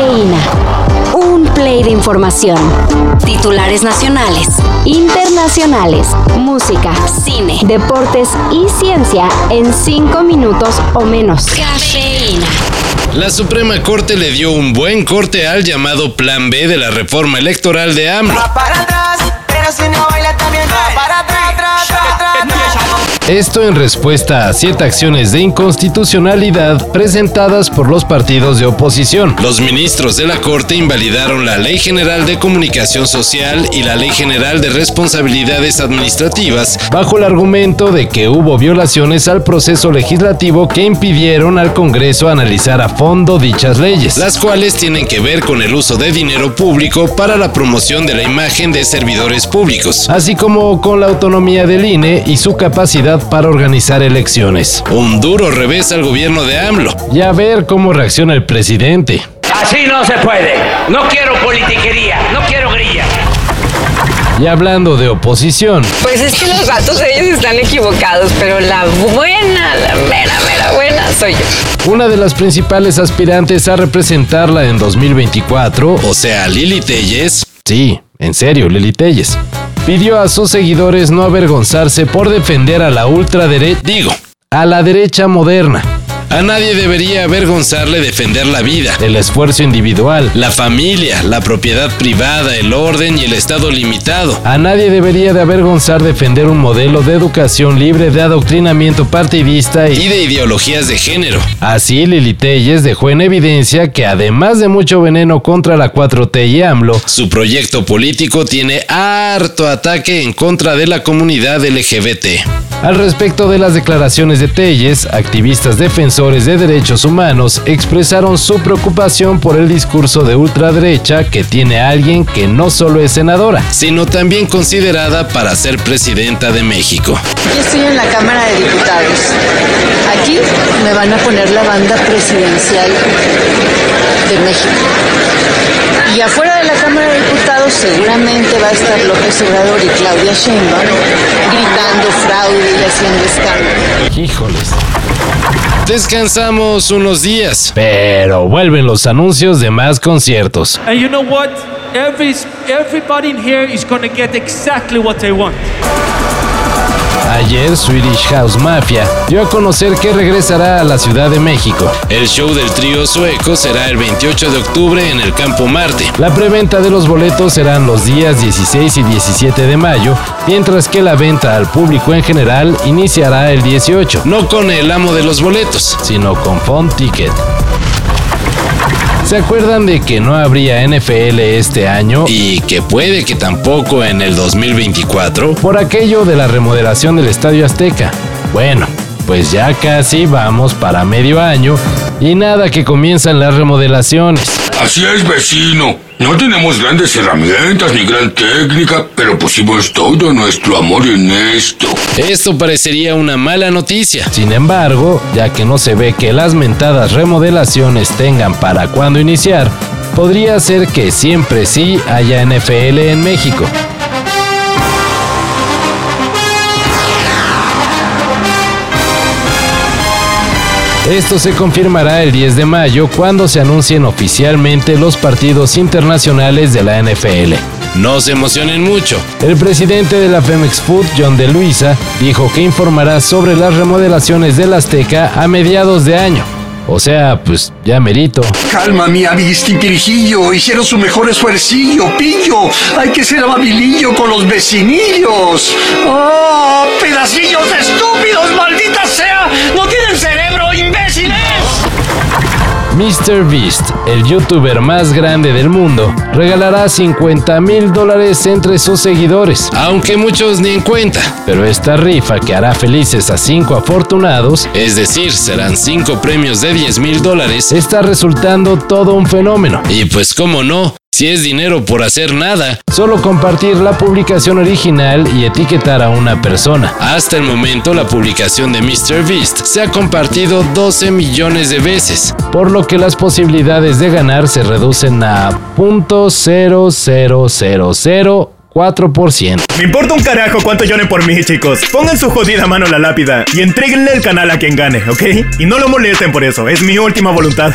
Cafeína. Un play de información. Titulares nacionales, internacionales, música, cine, deportes y ciencia en cinco minutos o menos. Cafeína. La Suprema Corte le dio un buen corte al llamado Plan B de la reforma electoral de AMLO. para Esto en respuesta a siete acciones de inconstitucionalidad presentadas por los partidos de oposición. Los ministros de la Corte invalidaron la Ley General de Comunicación Social y la Ley General de Responsabilidades Administrativas bajo el argumento de que hubo violaciones al proceso legislativo que impidieron al Congreso analizar a fondo dichas leyes, las cuales tienen que ver con el uso de dinero público para la promoción de la imagen de servidores públicos, así como con la autonomía del INE y su capacidad para organizar elecciones. Un duro revés al gobierno de AMLO. Y a ver cómo reacciona el presidente. Así no se puede. No quiero politiquería, no quiero grilla. Y hablando de oposición, Pues es que los gatos ellos están equivocados, pero la buena, la mera, mera buena soy yo. una de las principales aspirantes a representarla en 2024, o sea, Lili Telles, sí, en serio, Lili Telles, pidió a sus seguidores no avergonzarse por defender a la ultraderecha, digo, a la derecha moderna. A nadie debería avergonzarle defender la vida, el esfuerzo individual, la familia, la propiedad privada, el orden y el Estado limitado. A nadie debería de avergonzar defender un modelo de educación libre de adoctrinamiento partidista y de ideologías de género. Así, Lili Telles dejó en evidencia que además de mucho veneno contra la 4T y AMLO, su proyecto político tiene harto ataque en contra de la comunidad LGBT. Al respecto de las declaraciones de Telles, activistas defensores de derechos humanos expresaron su preocupación por el discurso de ultraderecha que tiene alguien que no solo es senadora, sino también considerada para ser presidenta de México. Yo estoy en la Cámara de Diputados. Aquí me van a poner la banda presidencial de México. Y afuera de la Cámara de Diputados seguramente va a estar López Obrador y Claudia Sheinbaum gritando fraude y haciendo escándalo. Híjoles. Descansamos unos días, pero vuelven los anuncios de más conciertos. And you know what? Every, everybody in here is going to get exactly what they want. Ayer Swedish House Mafia dio a conocer que regresará a la Ciudad de México. El show del trío sueco será el 28 de octubre en el Campo Marte. La preventa de los boletos serán los días 16 y 17 de mayo, mientras que la venta al público en general iniciará el 18. No con el amo de los boletos, sino con Font Ticket. ¿Se acuerdan de que no habría NFL este año y que puede que tampoco en el 2024 por aquello de la remodelación del Estadio Azteca? Bueno, pues ya casi vamos para medio año y nada que comienzan las remodelaciones. Así es, vecino. No tenemos grandes herramientas ni gran técnica, pero pusimos todo nuestro amor en esto. Esto parecería una mala noticia. Sin embargo, ya que no se ve que las mentadas remodelaciones tengan para cuándo iniciar, podría ser que siempre sí haya NFL en México. Esto se confirmará el 10 de mayo cuando se anuncien oficialmente los partidos internacionales de la NFL. No se emocionen mucho. El presidente de la Femex Food, John de Luisa, dijo que informará sobre las remodelaciones del Azteca a mediados de año. O sea, pues ya merito. Calma, mi avisti Pirijillo. Hicieron su mejor esfuercillo, pillo. Hay que ser amabilillo con los vecinillos. ¡Oh, pedacillos estúpidos, maldita sea! ¡No tienen cerebro! Mr. Beast, el youtuber más grande del mundo, regalará 50 mil dólares entre sus seguidores, aunque muchos ni en cuenta. Pero esta rifa que hará felices a 5 afortunados, es decir, serán 5 premios de 10 mil dólares, está resultando todo un fenómeno. Y pues cómo no, si es dinero por hacer nada, solo compartir la publicación original y etiquetar a una persona. Hasta el momento la publicación de MrBeast se ha compartido 12 millones de veces, por lo que las posibilidades de ganar se reducen a .00004%. Me importa un carajo cuánto lloren por mí, chicos. Pongan su jodida mano en la lápida y entréguenle el canal a quien gane, ¿ok? Y no lo molesten por eso, es mi última voluntad.